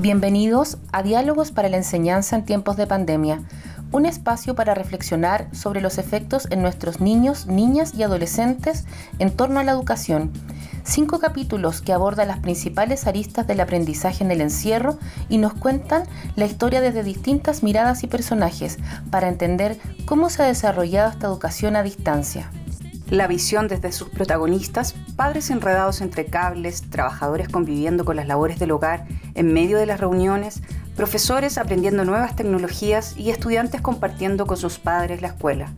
Bienvenidos a Diálogos para la Enseñanza en tiempos de pandemia, un espacio para reflexionar sobre los efectos en nuestros niños, niñas y adolescentes en torno a la educación. Cinco capítulos que abordan las principales aristas del aprendizaje en el encierro y nos cuentan la historia desde distintas miradas y personajes para entender cómo se ha desarrollado esta educación a distancia la visión desde sus protagonistas, padres enredados entre cables, trabajadores conviviendo con las labores del hogar en medio de las reuniones, profesores aprendiendo nuevas tecnologías y estudiantes compartiendo con sus padres la escuela.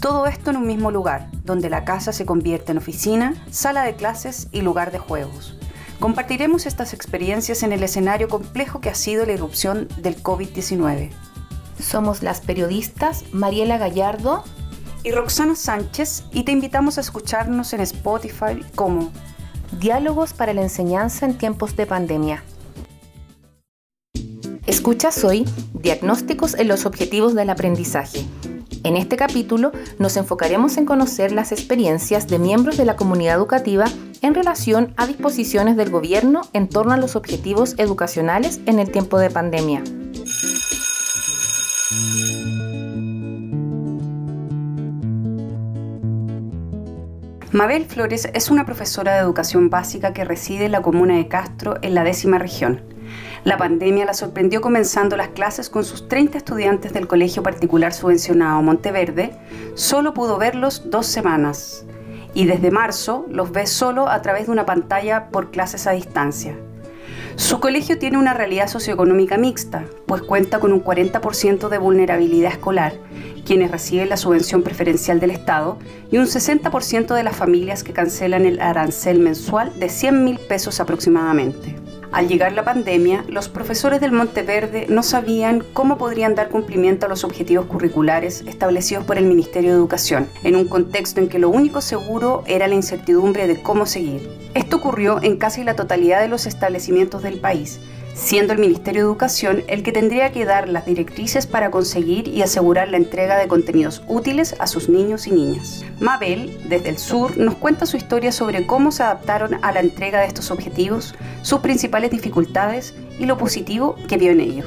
Todo esto en un mismo lugar, donde la casa se convierte en oficina, sala de clases y lugar de juegos. Compartiremos estas experiencias en el escenario complejo que ha sido la irrupción del COVID-19. Somos las periodistas Mariela Gallardo y Roxana Sánchez y te invitamos a escucharnos en Spotify como Diálogos para la enseñanza en tiempos de pandemia. Escuchas hoy Diagnósticos en los objetivos del aprendizaje. En este capítulo nos enfocaremos en conocer las experiencias de miembros de la comunidad educativa en relación a disposiciones del gobierno en torno a los objetivos educacionales en el tiempo de pandemia. Mabel Flores es una profesora de educación básica que reside en la comuna de Castro, en la décima región. La pandemia la sorprendió comenzando las clases con sus 30 estudiantes del colegio particular subvencionado Monteverde. Solo pudo verlos dos semanas y desde marzo los ve solo a través de una pantalla por clases a distancia. Su colegio tiene una realidad socioeconómica mixta, pues cuenta con un 40% de vulnerabilidad escolar, quienes reciben la subvención preferencial del Estado, y un 60% de las familias que cancelan el arancel mensual de 100 mil pesos aproximadamente. Al llegar la pandemia, los profesores del Monteverde no sabían cómo podrían dar cumplimiento a los objetivos curriculares establecidos por el Ministerio de Educación, en un contexto en que lo único seguro era la incertidumbre de cómo seguir. Esto ocurrió en casi la totalidad de los establecimientos del país, siendo el Ministerio de Educación el que tendría que dar las directrices para conseguir y asegurar la entrega de contenidos útiles a sus niños y niñas. Mabel, desde el sur, nos cuenta su historia sobre cómo se adaptaron a la entrega de estos objetivos, sus principales dificultades y lo positivo que vio en ellos.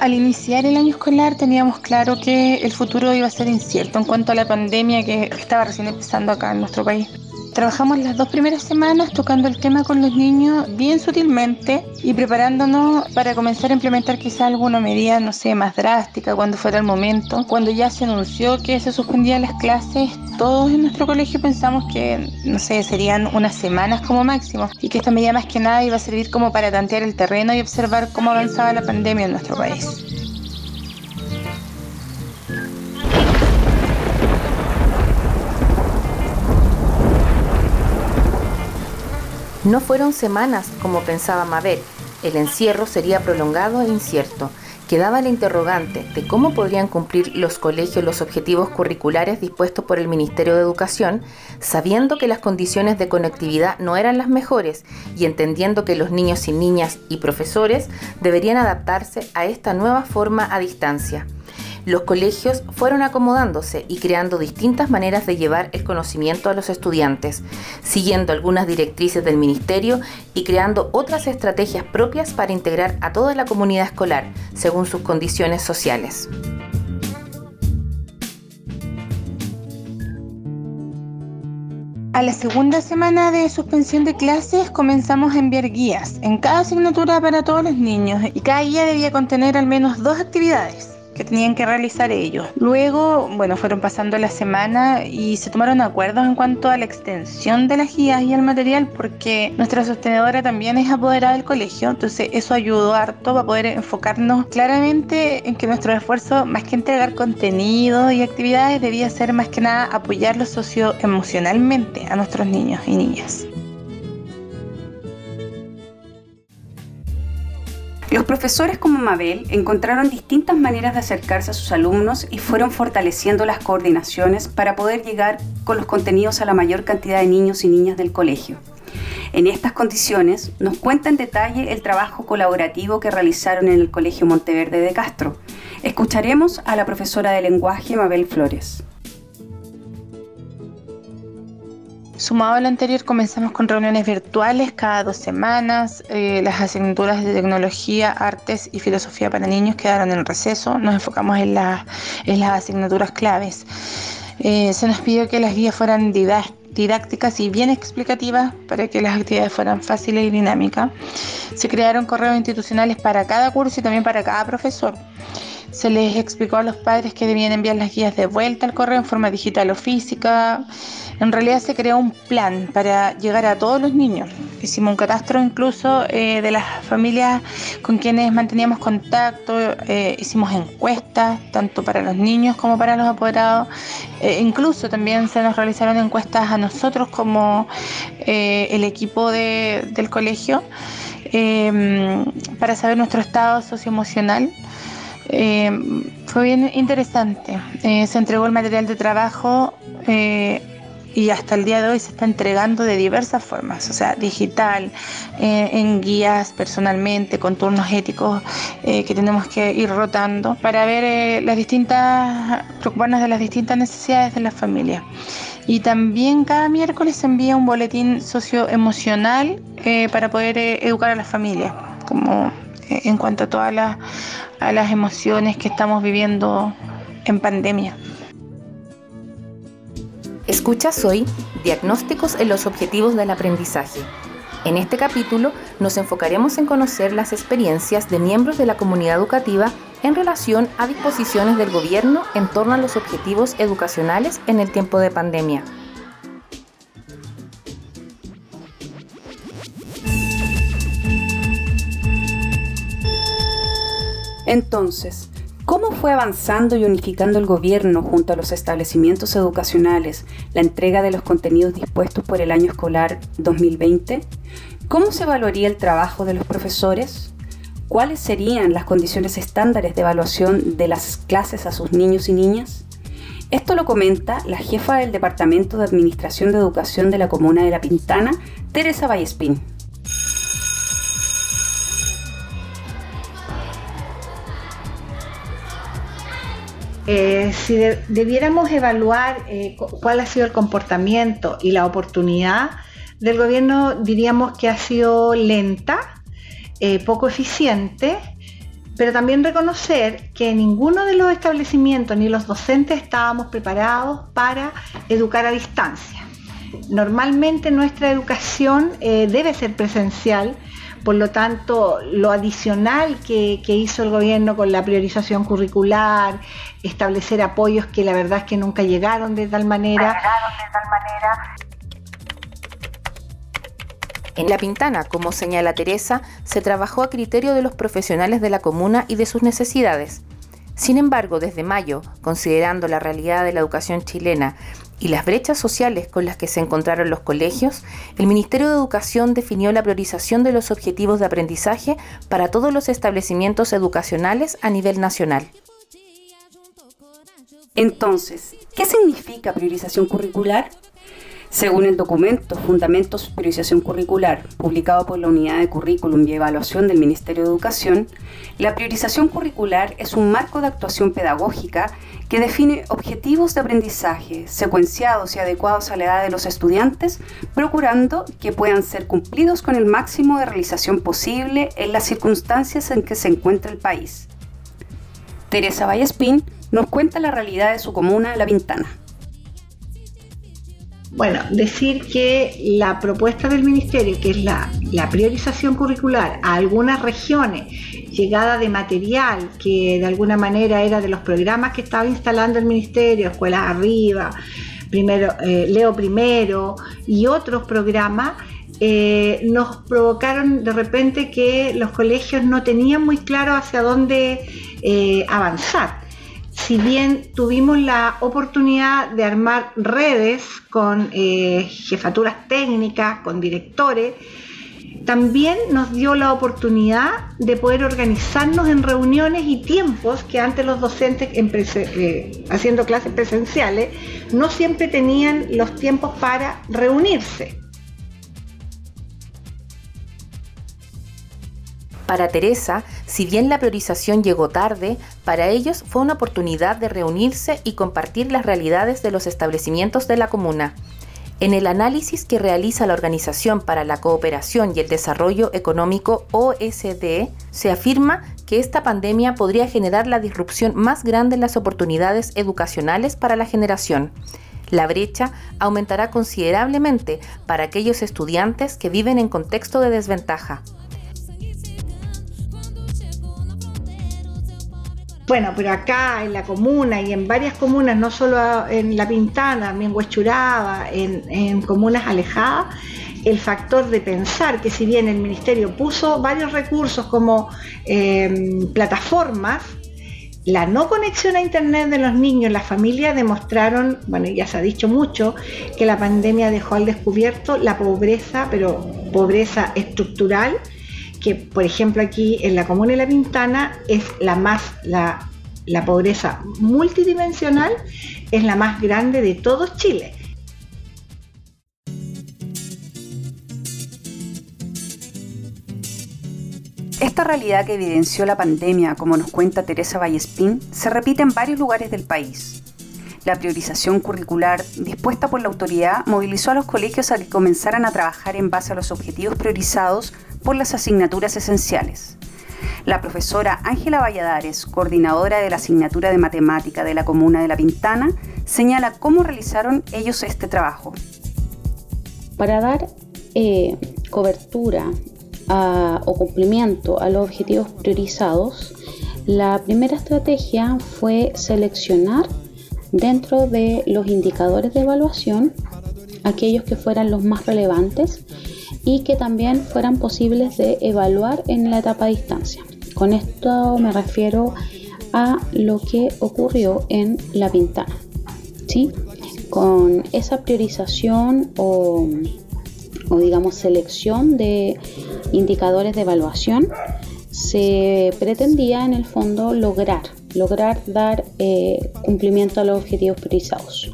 Al iniciar el año escolar teníamos claro que el futuro iba a ser incierto en cuanto a la pandemia que estaba recién empezando acá en nuestro país. Trabajamos las dos primeras semanas tocando el tema con los niños bien sutilmente y preparándonos para comenzar a implementar quizá alguna medida, no sé, más drástica cuando fuera el momento. Cuando ya se anunció que se suspendían las clases, todos en nuestro colegio pensamos que, no sé, serían unas semanas como máximo y que esta medida más que nada iba a servir como para tantear el terreno y observar cómo avanzaba la pandemia en nuestro país. No fueron semanas como pensaba Mabel. El encierro sería prolongado e incierto. Quedaba la interrogante de cómo podrían cumplir los colegios los objetivos curriculares dispuestos por el Ministerio de Educación, sabiendo que las condiciones de conectividad no eran las mejores y entendiendo que los niños y niñas y profesores deberían adaptarse a esta nueva forma a distancia los colegios fueron acomodándose y creando distintas maneras de llevar el conocimiento a los estudiantes, siguiendo algunas directrices del ministerio y creando otras estrategias propias para integrar a toda la comunidad escolar según sus condiciones sociales. A la segunda semana de suspensión de clases comenzamos a enviar guías en cada asignatura para todos los niños y cada guía debía contener al menos dos actividades que tenían que realizar ellos. Luego, bueno, fueron pasando la semana y se tomaron acuerdos en cuanto a la extensión de las guías y el material porque nuestra sostenedora también es apoderada del colegio, entonces eso ayudó harto para poder enfocarnos claramente en que nuestro esfuerzo, más que entregar contenido y actividades, debía ser más que nada apoyarlos socioemocionalmente a nuestros niños y niñas. Los profesores como Mabel encontraron distintas maneras de acercarse a sus alumnos y fueron fortaleciendo las coordinaciones para poder llegar con los contenidos a la mayor cantidad de niños y niñas del colegio. En estas condiciones nos cuenta en detalle el trabajo colaborativo que realizaron en el Colegio Monteverde de Castro. Escucharemos a la profesora de lenguaje Mabel Flores. Sumado a lo anterior, comenzamos con reuniones virtuales cada dos semanas. Eh, las asignaturas de tecnología, artes y filosofía para niños quedaron en receso. Nos enfocamos en, las asignaturas claves. Eh, se nos pidió que las guías fueran didácticas y bien explicativas para que las actividades fueran fáciles y dinámicas. Se crearon correos institucionales para cada curso y también para cada profesor. Se les explicó a los padres que debían enviar las guías de vuelta al correo en forma digital o física. En realidad se creó un plan para llegar a todos los niños. Hicimos un catastro incluso eh, de las familias con quienes manteníamos contacto, eh, hicimos encuestas tanto para los niños como para los apoderados. Eh, incluso también se nos realizaron encuestas a nosotros como el equipo del colegio para saber nuestro estado socioemocional eh, fue bien interesante. Eh, se entregó el material de trabajo eh, y hasta el día de hoy se está entregando de diversas formas, o sea, digital, en guías personalmente, con turnos éticos que tenemos que ir rotando para ver las distintas, preocuparnos de las distintas necesidades de las familias. Y también cada miércoles se envía un boletín socioemocional para poder educar a las familias, como en cuanto a todas las, emociones que estamos viviendo en pandemia. Escuchas hoy Diagnósticos en los Objetivos del Aprendizaje. En este capítulo nos enfocaremos en conocer las experiencias de miembros de la comunidad educativa en relación a disposiciones del gobierno en torno a los objetivos educacionales en el tiempo de pandemia. Entonces, ¿cómo fue avanzando y unificando el gobierno junto a los establecimientos educacionales la entrega de los contenidos dispuestos por el año escolar 2020? ¿Cómo se evaluaría el trabajo de los profesores? ¿Cuáles serían las condiciones estándares de evaluación de las clases a sus niños y niñas? Esto lo comenta la jefa del Departamento de Administración de Educación de la Comuna de La Pintana, Teresa Vallespín. Eh, si debiéramos evaluar eh, cuál ha sido el comportamiento y la oportunidad del gobierno, diríamos que ha sido lenta, eh, poco eficiente, pero también reconocer que ninguno de los establecimientos ni los docentes estábamos preparados para educar a distancia. Normalmente nuestra educación debe ser presencial, por lo tanto, lo adicional que, hizo el gobierno con la priorización curricular, establecer apoyos que la verdad es que nunca llegaron de tal manera. En La Pintana, como señala Teresa, se trabajó a criterio de los profesionales de la comuna y de sus necesidades. Sin embargo, desde mayo, considerando la realidad de la educación chilena y las brechas sociales con las que se encontraron los colegios, el Ministerio de Educación definió la priorización de los objetivos de aprendizaje para todos los establecimientos educacionales a nivel nacional. Entonces, ¿qué significa priorización curricular? Según el documento Fundamentos Priorización Curricular, publicado por la Unidad de Currículum y Evaluación del Ministerio de Educación, la priorización curricular es un marco de actuación pedagógica que define objetivos de aprendizaje secuenciados y adecuados a la edad de los estudiantes, procurando que puedan ser cumplidos con el máximo de realización posible en las circunstancias en que se encuentra el país. Teresa Vallespín nos cuenta la realidad de su comuna La Vintana. Bueno, decir que la propuesta del Ministerio, que es la, priorización curricular a algunas regiones, llegada de material que de alguna manera era de los programas que estaba instalando el Ministerio, Escuelas Arriba, primero, eh, Leo Primero y otros programas, eh, nos provocaron de repente que los colegios no tenían muy claro hacia dónde eh, avanzar si bien tuvimos la oportunidad de armar redes con eh, jefaturas técnicas, con directores, también nos dio la oportunidad de poder organizarnos en reuniones y tiempos que antes los docentes eh, haciendo clases presenciales no siempre tenían los tiempos para reunirse. Para Teresa, si bien la priorización llegó tarde, para ellos fue una oportunidad de reunirse y compartir las realidades de los establecimientos de la comuna. En el análisis que realiza la Organización para la Cooperación y el Desarrollo Económico OSD, se afirma que esta pandemia podría generar la disrupción más grande en las oportunidades educacionales para la generación. La brecha aumentará considerablemente para aquellos estudiantes que viven en contexto de desventaja. Bueno, pero acá en la comuna y en varias comunas, no solo en La Pintana, también en Huechuraba, en, comunas alejadas, el factor de pensar que si bien el ministerio puso varios recursos como eh, plataformas, la no conexión a Internet de los niños, las familias demostraron, bueno, ya se ha dicho mucho, que la pandemia dejó al descubierto la pobreza, pero pobreza estructural, que por ejemplo aquí en la comuna de La Pintana es la más, la, la pobreza multidimensional es la más grande de todo Chile. Esta realidad que evidenció la pandemia, como nos cuenta Teresa Vallespín, se repite en varios lugares del país. La priorización curricular dispuesta por la autoridad movilizó a los colegios a que comenzaran a trabajar en base a los objetivos priorizados por las asignaturas esenciales. La profesora Ángela Valladares, coordinadora de la asignatura de matemática de la comuna de La Pintana, señala cómo realizaron ellos este trabajo. Para dar eh, cobertura o cumplimiento a los objetivos priorizados, la primera estrategia fue seleccionar dentro de los indicadores de evaluación aquellos que fueran los más relevantes y que también fueran posibles de evaluar en la etapa distancia. Con esto me refiero a lo que ocurrió en la pintana. ¿sí? Con esa priorización o, o digamos selección de indicadores de evaluación se pretendía en el fondo lograr, lograr dar eh, cumplimiento a los objetivos priorizados.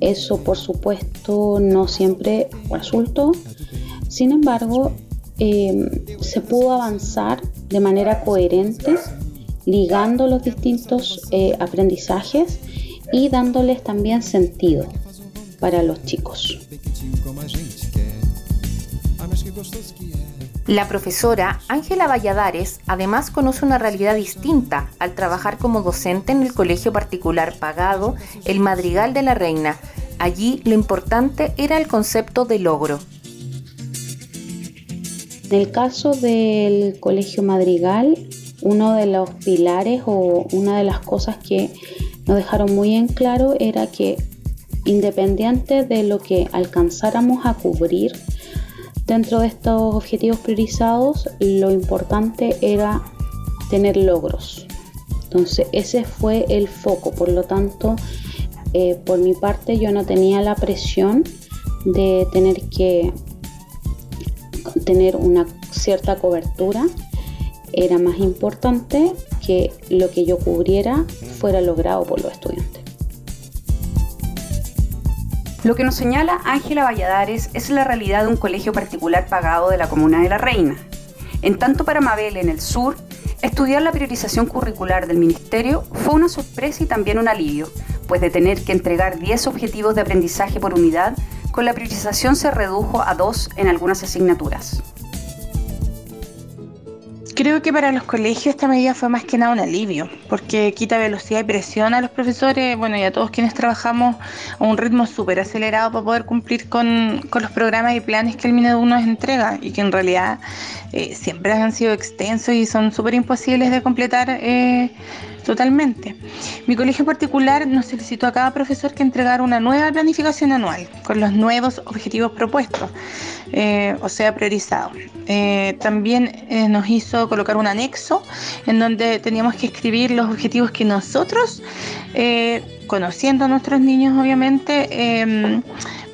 Eso por supuesto no siempre resultó, sin embargo, em, se pudo avanzar de manera coherente, ligando los distintos eh, aprendizajes y dándoles también sentido para los chicos. La profesora Ángela Valladares además conoce una realidad distinta al trabajar como docente en el colegio particular pagado El Madrigal de la Reina. Allí lo importante era el concepto de logro. En el caso del Colegio Madrigal, uno de los pilares o una de las cosas que nos dejaron muy en claro era que independiente de lo que alcanzáramos a cubrir dentro de estos objetivos priorizados, lo importante era tener logros. Entonces ese fue el foco, por lo tanto, eh, por mi parte yo no tenía la presión de tener que tener una cierta cobertura era más importante que lo que yo cubriera fuera logrado por los estudiantes. Lo que nos señala Ángela Valladares es la realidad de un colegio particular pagado de la Comuna de la Reina. En tanto para Mabel en el sur, estudiar la priorización curricular del Ministerio fue una sorpresa y también un alivio, pues de tener que entregar 10 objetivos de aprendizaje por unidad con la priorización se redujo a dos en algunas asignaturas. Creo que para los colegios esta medida fue más que nada un alivio, porque quita velocidad y presión a los profesores, bueno, y a todos quienes trabajamos a un ritmo súper acelerado para poder cumplir con, los programas y planes que el Minedu nos entrega y que en realidad eh, siempre han sido extensos y son súper imposibles de completar eh, Totalmente. Mi colegio particular nos solicitó a cada profesor que entregara una nueva planificación anual con los nuevos objetivos propuestos, eh, o sea, priorizados. Eh, también eh, nos hizo colocar un anexo en donde teníamos que escribir los objetivos que nosotros, conociendo a nuestros niños obviamente, em,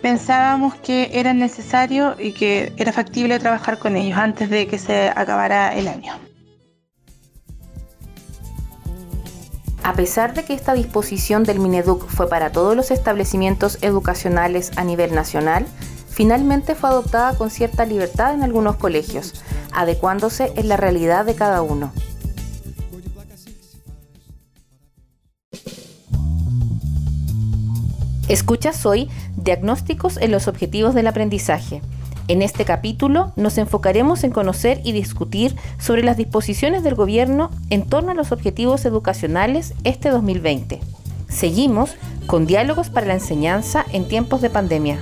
pensábamos que era necesario y que era factible trabajar con ellos antes de que se acabara el año. A pesar de que esta disposición del Mineduc fue para todos los establecimientos educacionales a nivel nacional, finalmente fue adoptada con cierta libertad en algunos colegios, adecuándose en la realidad de cada uno. Escuchas hoy Diagnósticos en los Objetivos del Aprendizaje. En este capítulo nos enfocaremos en conocer y discutir sobre las disposiciones del gobierno en torno a los objetivos educacionales este 2020. Seguimos con diálogos para la enseñanza en tiempos de pandemia.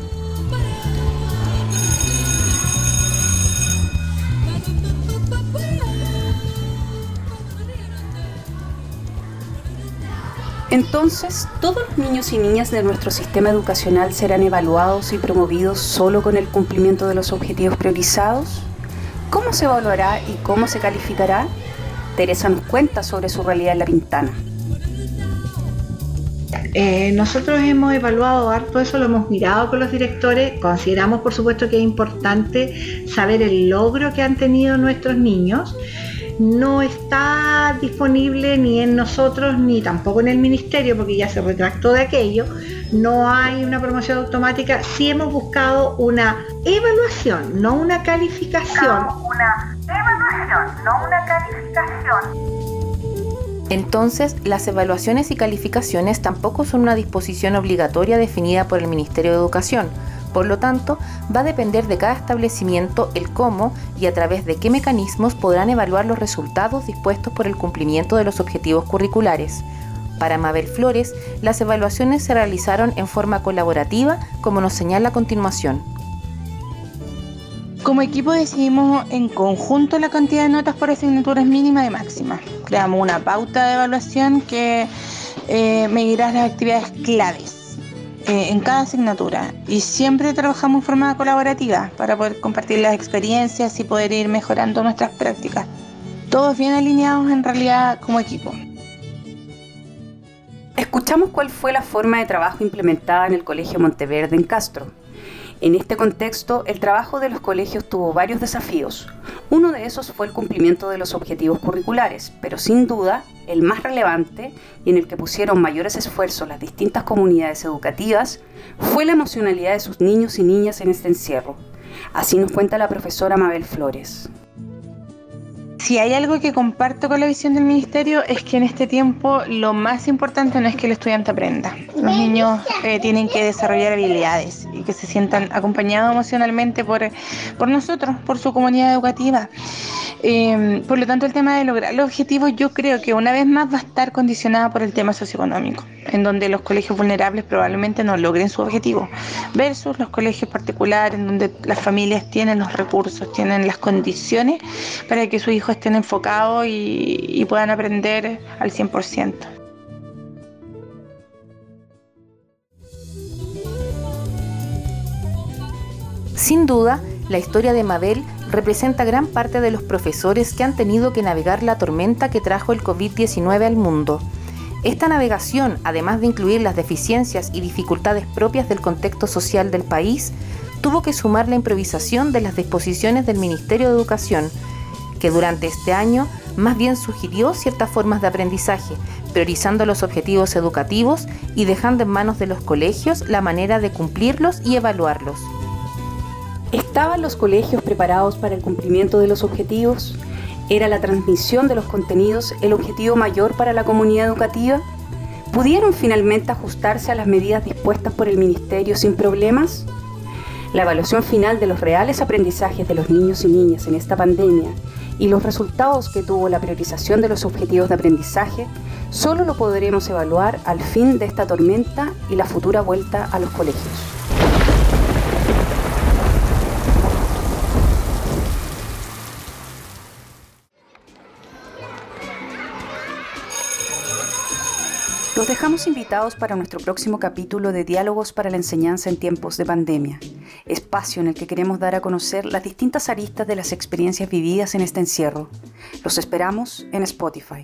Entonces, ¿todos los niños y niñas de nuestro sistema educacional serán evaluados y promovidos solo con el cumplimiento de los objetivos priorizados? ¿Cómo se evaluará y cómo se calificará? Teresa nos cuenta sobre su realidad en La Pintana. Eh, nosotros hemos evaluado harto eso, lo hemos mirado con los directores, consideramos por supuesto que es importante saber el logro que han tenido nuestros niños no está disponible ni en nosotros ni tampoco en el ministerio porque ya se retractó de aquello. No hay una promoción automática. Sí hemos buscado una evaluación, no una calificación. una evaluación, no una calificación. Entonces, las evaluaciones y calificaciones tampoco son una disposición obligatoria definida por el Ministerio de Educación por lo tanto, va a depender de cada establecimiento el cómo y a través de qué mecanismos podrán evaluar los resultados dispuestos por el cumplimiento de los objetivos curriculares. Para Mabel Flores, las evaluaciones se realizaron en forma colaborativa, como nos señala a continuación. Como equipo decidimos en conjunto la cantidad de notas por asignaturas mínima y máxima. Creamos una pauta de evaluación que eh, medirá las actividades claves eh, en cada asignatura y siempre trabajamos en forma colaborativa para poder compartir las experiencias y poder ir mejorando nuestras prácticas. Todos bien alineados en realidad como equipo. Escuchamos cuál fue la forma de trabajo implementada en el Colegio Monteverde en Castro. En este contexto, el trabajo de los colegios tuvo varios desafíos. Uno de esos fue el cumplimiento de los objetivos curriculares, pero sin duda el más relevante y en el que pusieron mayores esfuerzos las distintas comunidades educativas fue la emocionalidad de sus niños y niñas en este encierro. Así nos cuenta la profesora Mabel Flores. Si hay algo que comparto con la visión del ministerio es que en este tiempo lo más importante no es que el estudiante aprenda. Los niños eh, tienen que desarrollar habilidades y que se sientan acompañados emocionalmente por, por nosotros, por su comunidad educativa. Em, por lo tanto, el tema de lograr los objetivos yo creo que una vez más va a estar condicionada por el tema socioeconómico, en donde los colegios vulnerables probablemente no logren su objetivo, versus los colegios particulares, en donde las familias tienen los recursos, tienen las condiciones para que sus hijos estén enfocados y, puedan aprender al 100%. Sin duda, la historia de Mabel representa gran parte de los profesores que han tenido que navegar la tormenta que trajo el COVID-19 al mundo. Esta navegación, además de incluir las deficiencias y dificultades propias del contexto social del país, tuvo que sumar la improvisación de las disposiciones del Ministerio de Educación, que durante este año más bien sugirió ciertas formas de aprendizaje, priorizando los objetivos educativos y dejando en manos de los colegios la manera de cumplirlos y evaluarlos. ¿Estaban los colegios preparados para el cumplimiento de los objetivos? ¿Era la transmisión de los contenidos el objetivo mayor para la comunidad educativa? ¿Pudieron finalmente ajustarse a las medidas dispuestas por el Ministerio sin problemas? La evaluación final de los reales aprendizajes de los niños y niñas en esta pandemia y los resultados que tuvo la priorización de los objetivos de aprendizaje solo lo podremos evaluar al fin de esta tormenta y la futura vuelta a los colegios. Los dejamos invitados para nuestro próximo capítulo de Diálogos para la Enseñanza en tiempos de pandemia, espacio en el que queremos dar a conocer las distintas aristas de las experiencias vividas en este encierro. Los esperamos en Spotify.